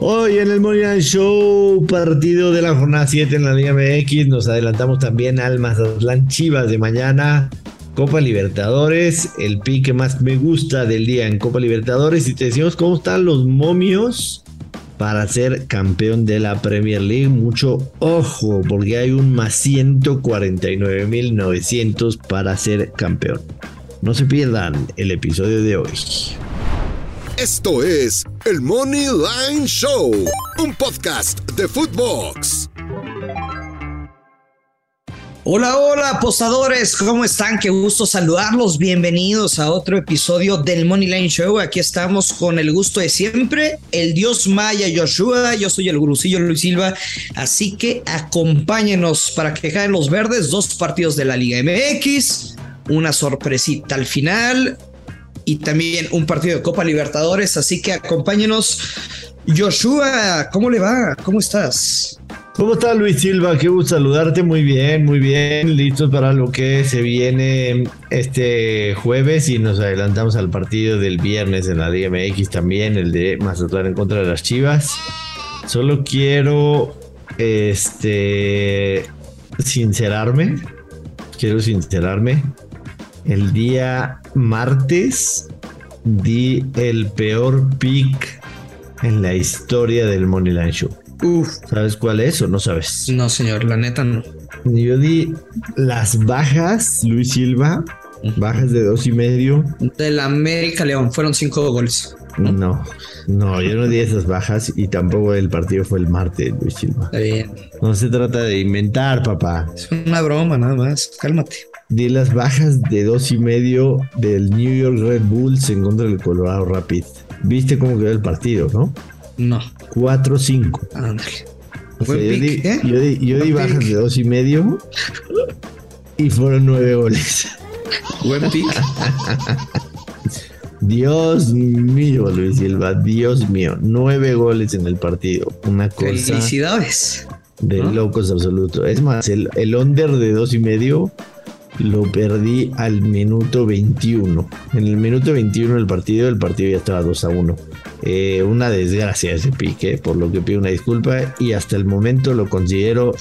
Hoy en el Money Show, partido de la jornada 7 en la Liga MX, nos adelantamos también al Mazatlán Chivas de mañana. Copa Libertadores, el pique más me gusta del día en Copa Libertadores. Y te decimos cómo están los momios para ser campeón de la Premier League. Mucho ojo, porque hay un más 149.900 para ser campeón. No se pierdan el episodio de hoy. Esto es el Money Line Show, un podcast de Footbox. Hola, hola, apostadores, ¿cómo están? Qué gusto saludarlos. Bienvenidos a otro episodio del Money Line Show. Aquí estamos con el gusto de siempre, el dios maya Joshua. Yo soy el gurucillo Luis Silva. Así que acompáñenos para que caen los verdes. Dos partidos de la Liga MX, una sorpresita al final, y también un partido de Copa Libertadores. Así que acompáñenos. Joshua, ¿cómo le va? ¿Cómo estás? ¿Cómo estás Luis Silva? Qué gusto saludarte. Muy bien, muy bien. Listos para lo que se viene este jueves y nos adelantamos al partido del viernes en la Liga MX también, el de Mazatlán en contra de las Chivas. Solo quiero este sincerarme. Quiero sincerarme el día martes di el peor pick en la historia del Moneyline Show. Uf. ¿Sabes cuál es o no sabes? No, señor, la neta no. Yo di las bajas, Luis Silva, bajas de dos y medio. Del América León, fueron cinco goles. No, no, yo no di esas bajas y tampoco el partido fue el martes, Luis Silva. Está bien. No se trata de inventar, papá. Es una broma, nada más. Cálmate. Di las bajas de dos y medio del New York Red Bulls en contra del Colorado Rapid. ¿Viste cómo quedó el partido, no? No. 4-5. Ándale. O sea, Buen yo, pick, di, ¿eh? yo di- yo di bajas de dos y medio y fueron nueve goles. Buen pick. Dios mío, Luis Silva, Dios mío, nueve goles en el partido. Una cosa Felicidades. de ¿no? locos absoluto. Es más, el, el under de dos y medio lo perdí al minuto 21. En el minuto 21 del partido, el partido ya estaba 2 a 1. Eh, una desgracia ese pique, por lo que pido una disculpa y hasta el momento lo considero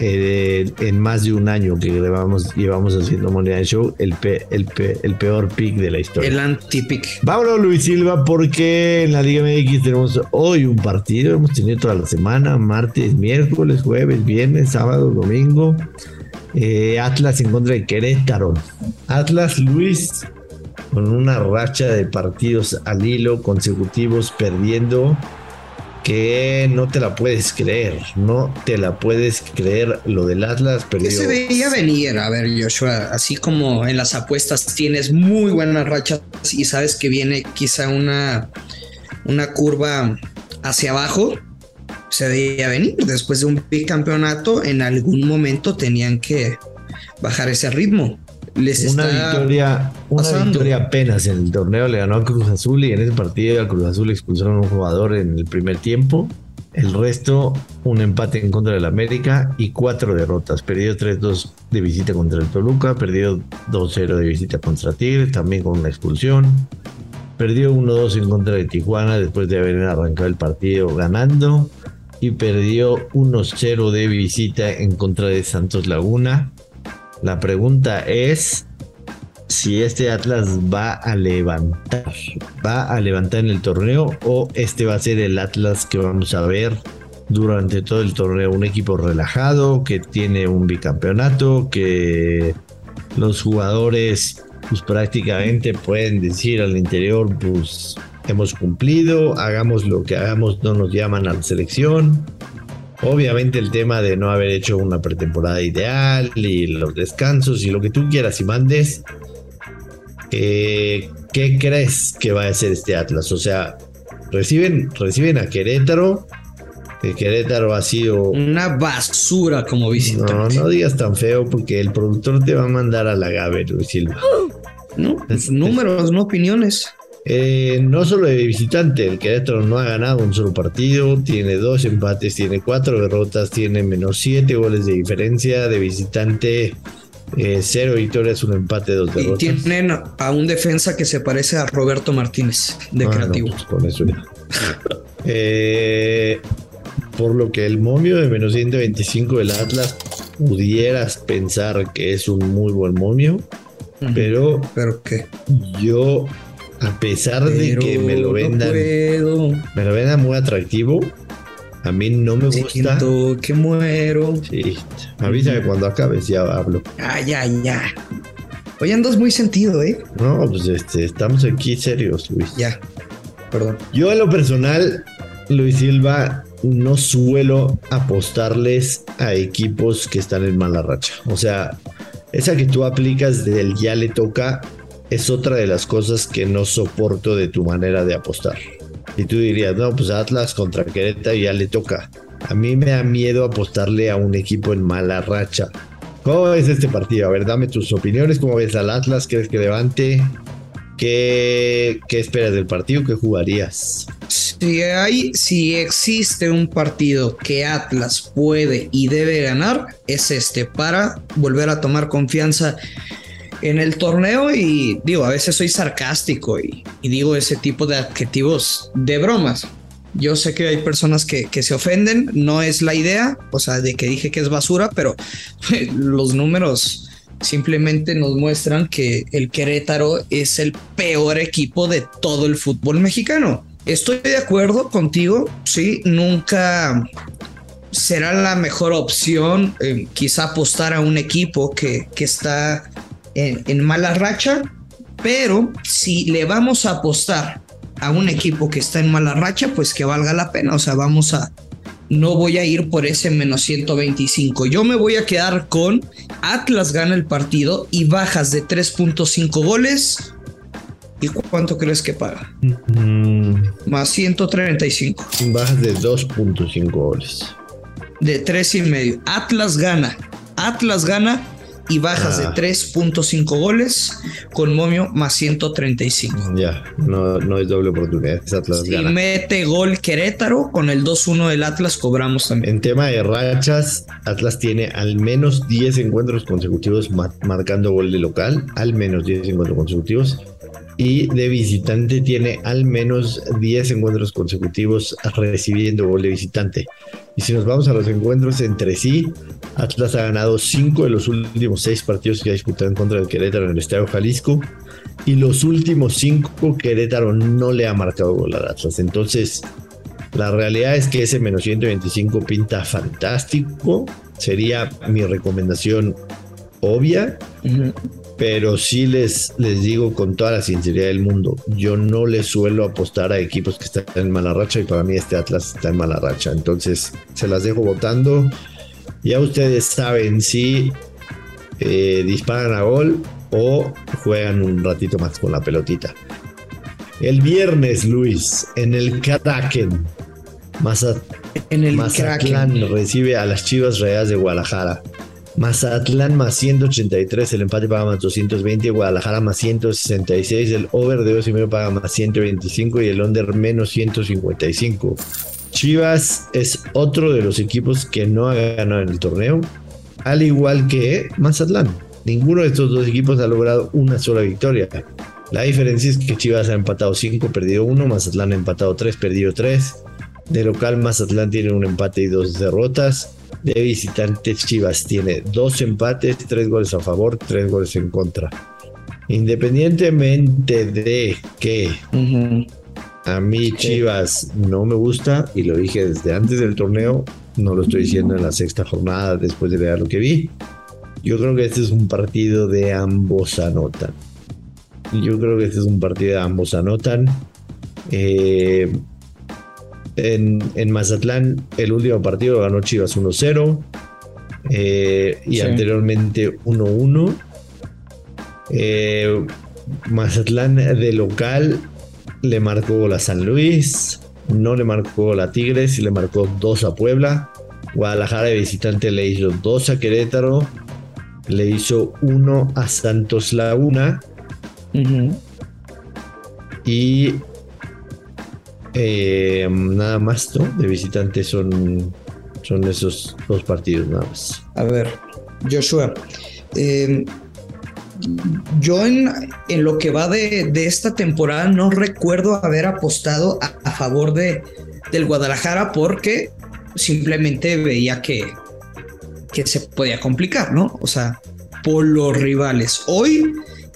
eh, en más de un año que llevamos, llevamos haciendo Moneda Show el, pe- el, pe- el peor pick de la historia. El anti-pick. Vámonos Luis Silva porque en la Liga MX tenemos hoy un partido, hemos tenido toda la semana, martes, miércoles, jueves, viernes, sábado, domingo. Eh, Atlas en contra de Querétaro. Atlas Luis con una racha de partidos al hilo consecutivos perdiendo que no te la puedes creer, no te la puedes creer lo del Atlas perdió. ¿Qué se veía venir? A ver, Joshua, así como en las apuestas tienes muy buenas rachas y sabes que viene quizá una, una curva hacia abajo, se veía venir. Después de un bicampeonato, en algún momento tenían que bajar ese ritmo. Les Una victoria, una victoria apenas en el torneo le ganó a Cruz Azul y en ese partido a Cruz Azul expulsaron a un jugador en el primer tiempo. El resto, un empate en contra del América y cuatro derrotas. Perdió 3-2 de visita contra el Toluca, perdió 2-0 de visita contra Tigres, también con una expulsión. Perdió 1-2 en contra de Tijuana después de haber arrancado el partido ganando. Y perdió 1-0 de visita en contra de Santos Laguna. La pregunta es si este Atlas va a levantar, va a levantar en el torneo o este va a ser el Atlas que vamos a ver durante todo el torneo. Un equipo relajado que tiene un bicampeonato, que los jugadores pues prácticamente pueden decir al interior pues hemos cumplido, hagamos lo que hagamos, no nos llaman a la selección. Obviamente el tema de no haber hecho una pretemporada ideal y los descansos y lo que tú quieras y mandes. eh, ¿Qué crees que va a hacer este Atlas? O sea, reciben, reciben a Querétaro. Que Querétaro ha sido. una basura como No, visitante. no digas tan feo porque el productor te va a mandar a la Gabe, Luis Silva. ¿no? Números, no opiniones. Eh, no solo de visitante, el Querétaro no ha ganado un solo partido, tiene dos empates, tiene cuatro derrotas, tiene menos siete goles de diferencia, de visitante eh, cero victorias, un empate, dos Y derrotas. tienen a un defensa que se parece a Roberto Martínez de Ah, no, creativo. pues con eso ya. Eh, por lo que el momio de menos 125 del Atlas pudieras pensar que es un muy buen momio, pero, ¿Pero qué? yo, a pesar de que me lo vendan, me lo vendan muy atractivo, a mí no me gusta. Siento que muero. Sí, avísame cuando acabes, ya hablo. Ah, ya, ya. Hoy andas muy sentido, ¿eh? No, pues este, estamos aquí serios, Luis. Ya. Perdón. Yo en lo personal, Luis Silva, no suelo apostarles a equipos que están en mala racha. O sea, esa que tú aplicas del ya le toca es otra de las cosas que no soporto de tu manera de apostar. Y tú dirías, no, pues Atlas contra Querétaro ya le toca. A mí me da miedo apostarle a un equipo en mala racha. ¿Cómo ves este partido? A ver, dame tus opiniones. ¿Cómo ves al Atlas? ¿Crees que levante? ¿Qué, qué esperas del partido? ¿Qué jugarías? Si hay, si existe un partido que Atlas puede y debe ganar, es este para volver a tomar confianza en el torneo y digo, a veces soy sarcástico y, digo ese tipo de adjetivos de bromas. Yo sé que hay personas que, se ofenden, no es la idea, o sea, de que dije que es basura, pero los números simplemente nos muestran que el Querétaro es el peor equipo de todo el fútbol mexicano. Estoy de acuerdo contigo, sí, nunca será la mejor opción eh, quizá apostar a un equipo que está en, en, mala racha, pero si le vamos a apostar a un equipo que está en mala racha, pues que valga la pena, o sea, vamos a... No voy a ir por ese menos 125. Yo me voy a quedar con Atlas gana el partido y bajas de 3.5 goles ¿Y cuánto crees que paga? Mm. Más 135. Bajas de 2.5 goles. De 3 y medio. Atlas gana. Atlas gana y bajas ah. de 3.5 goles con momio más 135. Ya, no, no es doble oportunidad. Es Atlas si gana. mete gol Querétaro, con el 2-1 del Atlas cobramos también. En tema de rachas, Atlas tiene al menos 10 encuentros consecutivos marcando gol de local. Al menos 10 encuentros consecutivos y de visitante tiene al menos 10 encuentros consecutivos recibiendo gol de visitante. Y si nos vamos a los encuentros entre sí, Atlas ha ganado 5 de los últimos 6 partidos que ha disputado en contra del Querétaro en el Estadio Jalisco. Y los últimos 5 Querétaro no le ha marcado gol al Atlas. Entonces, la realidad es que ese menos 125 pinta fantástico. Sería mi recomendación obvia. Uh pero sí les, les digo con toda la sinceridad del mundo, yo no les suelo apostar a equipos que están en mala racha y para mí este Atlas está en mala racha. Entonces se las dejo votando. Ya ustedes saben si eh, disparan a gol o juegan un ratito más con la pelotita. El viernes, Luis, en el Kraken, Mazat en el Mazatlán Kraken. recibe a las Chivas Reales de Guadalajara. Mazatlán más 183, el empate paga más 220, Guadalajara más 166, el over de 2 y medio paga más 125 y el under menos 155. Chivas es otro de los equipos que no ha ganado en el torneo, al igual que Mazatlán. Ninguno de estos dos equipos ha logrado una sola victoria. La diferencia es que Chivas ha empatado 5, perdido 1, Mazatlán ha empatado 3, perdido 3. De local, Mazatlán tiene un empate y dos derrotas de visitantes Chivas tiene dos empates, tres goles a favor, tres goles en contra. Independientemente de que uh -huh. a mí Chivas no me gusta, y lo dije desde antes del torneo, no lo estoy diciendo en la sexta jornada después de ver lo que vi. Yo creo que este es un partido de ambos anotan. Yo creo que este es un partido de ambos anotan. Eh, en, en, Mazatlán el último partido ganó Chivas 1-0 eh, y sí. anteriormente 1-1. Eh, Mazatlán de local le marcó gol a San Luis, no le marcó gol a Tigres y le marcó 2 a Puebla. Guadalajara de visitante le hizo 2 a Querétaro, le hizo 1 a Santos Laguna. Uh -huh. Y eh, nada más, ¿no? De visitantes son, son esos dos partidos nada más. A ver, Joshua, eh, yo en, en, lo que va de, de, esta temporada no recuerdo haber apostado a, a favor de, del Guadalajara porque simplemente veía que, que se podía complicar, ¿no? O sea, por los rivales. Hoy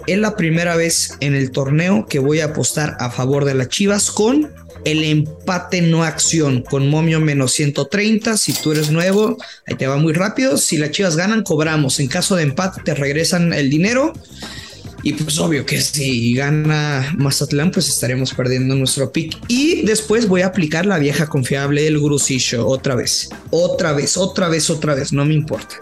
es la primera vez en el torneo que voy a apostar a favor de las Chivas con el empate no acción con momio menos 130. Si tú eres nuevo, ahí te va muy rápido. Si las Chivas ganan, cobramos. En caso de empate, te regresan el dinero. Y pues obvio que si gana Mazatlán, pues estaremos perdiendo nuestro pick. Y después voy a aplicar la vieja confiable del Grusillo otra vez. Otra vez, otra vez, otra vez, no me importa.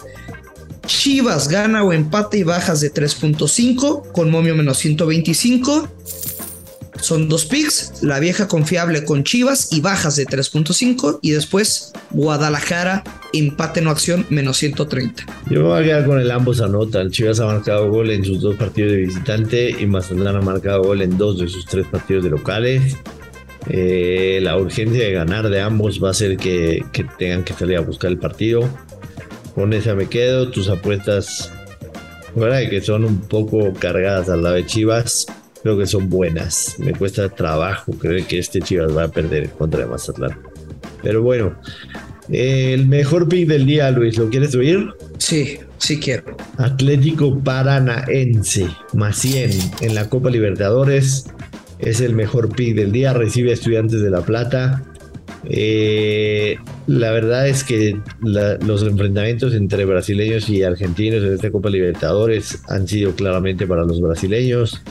Chivas gana o empate y bajas de 3.5 con momio menos 125. Son dos picks, la vieja confiable con Chivas y bajas de 3.5 y después Guadalajara empate no acción menos 130. Yo me voy a quedar con el ambos anotan. Chivas ha marcado gol en sus dos partidos de visitante y Mazatlán ha marcado gol en dos de sus tres partidos de locales. Eh, la urgencia de ganar de ambos va a hacer que, que tengan que salir a buscar el partido. Con esa me quedo. Tus apuestas, que son un poco cargadas al lado de Chivas, creo que son buenas. Me cuesta trabajo creer que este Chivas va a perder contra Mazatlán. Pero bueno, el mejor pick del día, Luis, ¿lo quieres oír? Sí, sí quiero. Atlético Paranaense, más 100 en la Copa Libertadores. Es el mejor pick del día. Recibe a Estudiantes de La Plata. Eh, la verdad es que los enfrentamientos entre brasileños y argentinos en esta Copa Libertadores han sido claramente para los brasileños.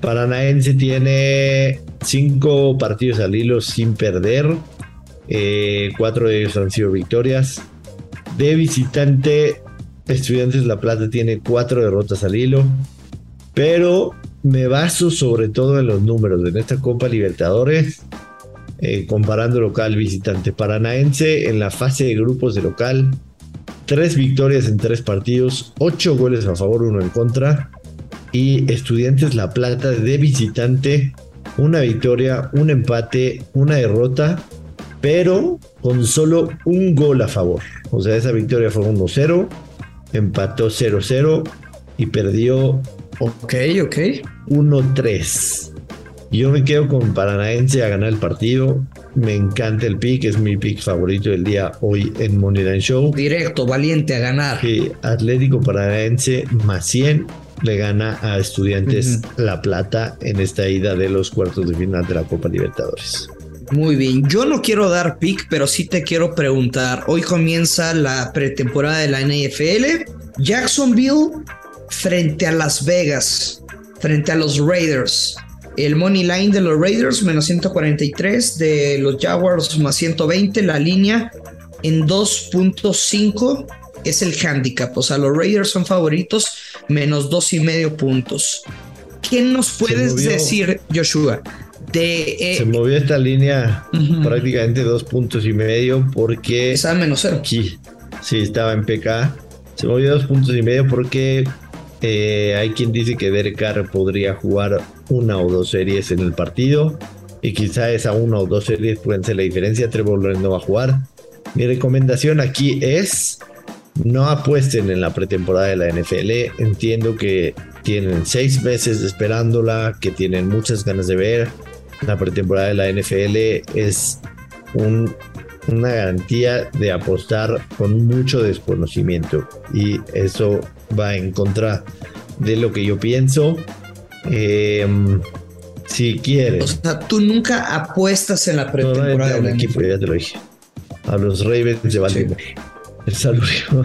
Paranaense tiene cinco partidos al hilo sin perder. Eh, cuatro de ellos han sido victorias. De visitante, Estudiantes La Plata tiene cuatro derrotas al hilo. Pero me baso sobre todo en los números. En esta Copa Libertadores, eh, comparando local visitante paranaense en la fase de grupos de local, tres victorias en tres partidos, ocho goles a favor, uno en contra y Estudiantes La Plata de visitante, una victoria, un empate, una derrota, pero con solo un gol a favor. O sea, esa victoria fue 1-0, empató 0-0 y perdió Ok, ok. 1-3. Yo me quedo con Paranaense a ganar el partido. Me encanta el pick, es mi pick favorito del día hoy en Moneyline Show. Directo, valiente a ganar. Sí, Atlético Paranaense más 100 le gana a Estudiantes La Plata en esta ida de los cuartos de final de la Copa Libertadores. Muy bien, yo no quiero dar pick, pero sí te quiero preguntar. Hoy comienza la pretemporada de la NFL. Jacksonville frente a Las Vegas, frente a los Raiders. El money line de los Raiders menos 143, de los Jaguars más 120, la línea en 2.5 es el handicap. O sea, los Raiders son favoritos menos dos y medio puntos. ¿Qué nos puedes decir, Joshua? De, eh, se movió esta línea prácticamente dos puntos y medio porque estaba menos cero. Sí, sí, estaba en PK. Se movió dos puntos y medio porque eh, hay quien dice que Derek Carr podría jugar una o dos series en el partido y quizá esa una o dos series pueden ser la diferencia. Trevor Lawrence no va a jugar. Mi recomendación aquí es no apuesten en la pretemporada de la NFL. Entiendo que tienen seis meses esperándola, que tienen muchas ganas de ver. La pretemporada de la NFL es una garantía de apostar con mucho desconocimiento y eso va en contra de lo que yo pienso. Em, si quieres. O sea, tú nunca apuestas en la pretemporada. de la equipo, ya te lo dije. A los Ravens de Baltimore. Es el único,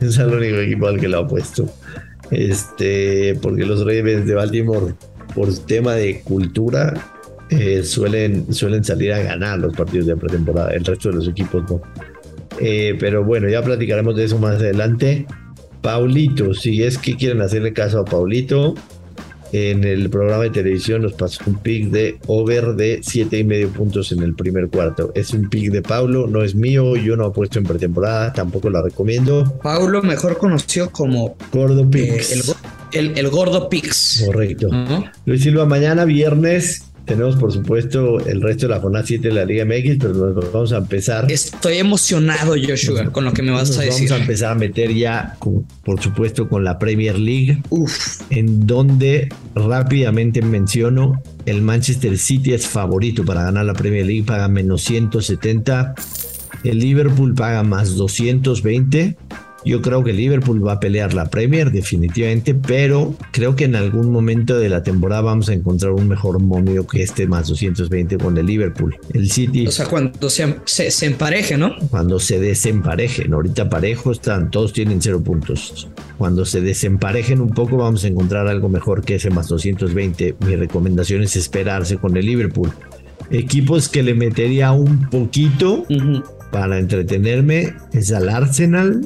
es el único equipo al que lo ha puesto. Este, porque los Ravens de Baltimore, por tema de cultura, eh, suelen, suelen salir a ganar los partidos de pretemporada. El resto de los equipos no. Eh, pero bueno, ya platicaremos de eso más adelante. Paulito, si es que quieren hacerle caso a Paulito, en el programa de televisión nos pasó un pick de over de siete y medio puntos en el primer cuarto. Es un pick de Paulo, no es mío, yo no apuesto en pretemporada, tampoco la recomiendo. Paulo, mejor conocido como Gordo eh, Pix. el, Gordo Pix. Correcto. Luis Silva, mañana viernes tenemos por supuesto el resto de la jornada 7 de la Liga MX, pero nos vamos a empezar. Estoy emocionado, Joshua, con lo que me vas a decir. Vamos a empezar a meter ya, por supuesto, con la Premier League, Uf. en donde rápidamente menciono el Manchester City es favorito para ganar la Premier League, paga menos 170. El Liverpool paga más 220 yo creo que Liverpool va a pelear la Premier definitivamente, pero creo que en algún momento de la temporada vamos a encontrar un mejor momio que este más 220 con el Liverpool. El City. O sea, cuando se, se, empareje, ¿no? Cuando se desemparejen. Ahorita parejo están, todos tienen cero puntos. Cuando se desemparejen un poco vamos a encontrar algo mejor que ese más 220. Mi recomendación es esperarse con el Liverpool. Equipos que le metería un poquito para entretenerme es al Arsenal,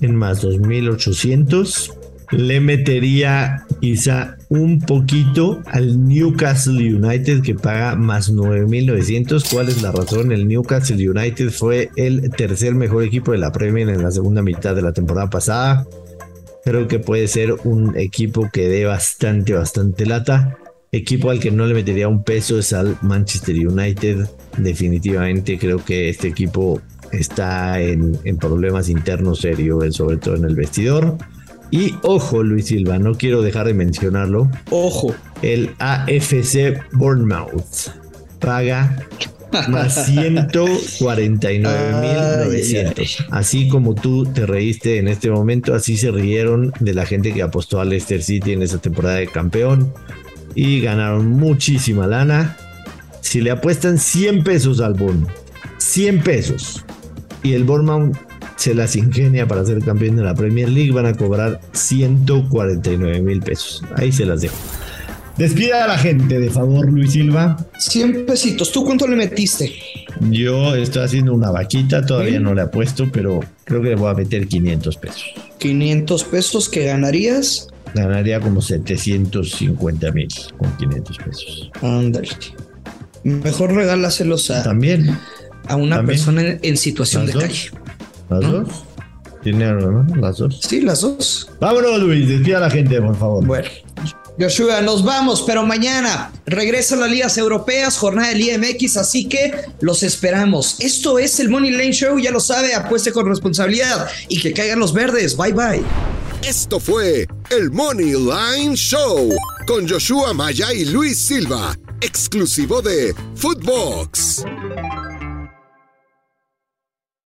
en más 2800. Le metería quizá un poquito al Newcastle United que paga más 9900. ¿Cuál es la razón? El Newcastle United fue el tercer mejor equipo de la Premier en la segunda mitad de la temporada pasada. Creo que puede ser un equipo que dé bastante, bastante lata. Equipo al que no le metería un peso es al Manchester United. Definitivamente creo que este equipo está en, problemas internos serios, sobre todo en el vestidor. Y ojo, Luis Silva, no quiero dejar de mencionarlo. Ojo. El AFC Bournemouth paga más 149.900. Así como tú te reíste en este momento, así se rieron de la gente que apostó a Leicester City en esa temporada de campeón y ganaron muchísima lana. Si le apuestan 100 pesos al bono, 100 pesos, y el Bournemouth se las ingenia para ser campeón de la Premier League, van a cobrar 149 mil pesos. Ahí se las dejo. Despida a la gente, de favor, Luis Silva. 100 pesitos. ¿Tú cuánto le metiste? Yo estoy haciendo una vaquita, todavía no le apuesto, pero creo que le voy a meter 500 pesos. 500 pesos que ganarías. Ganaría como 750 mil con 500 pesos. Ándale. Mejor regálaselos a. También a una persona en, situación de calle. ¿Las dos? ¿Tiene ¿no? Las dos. Sí, las dos. Vámonos, Luis, despida a la gente, por favor. Bueno. Joshua, nos vamos, pero mañana regresa a las ligas europeas, jornada del IMX, así que los esperamos. Esto es el Money Lane Show, ya lo sabe, apueste con responsabilidad y que caigan los verdes. Bye bye. Esto fue el Money Line Show con Joshua Maya y Luis Silva, exclusivo de Footbox.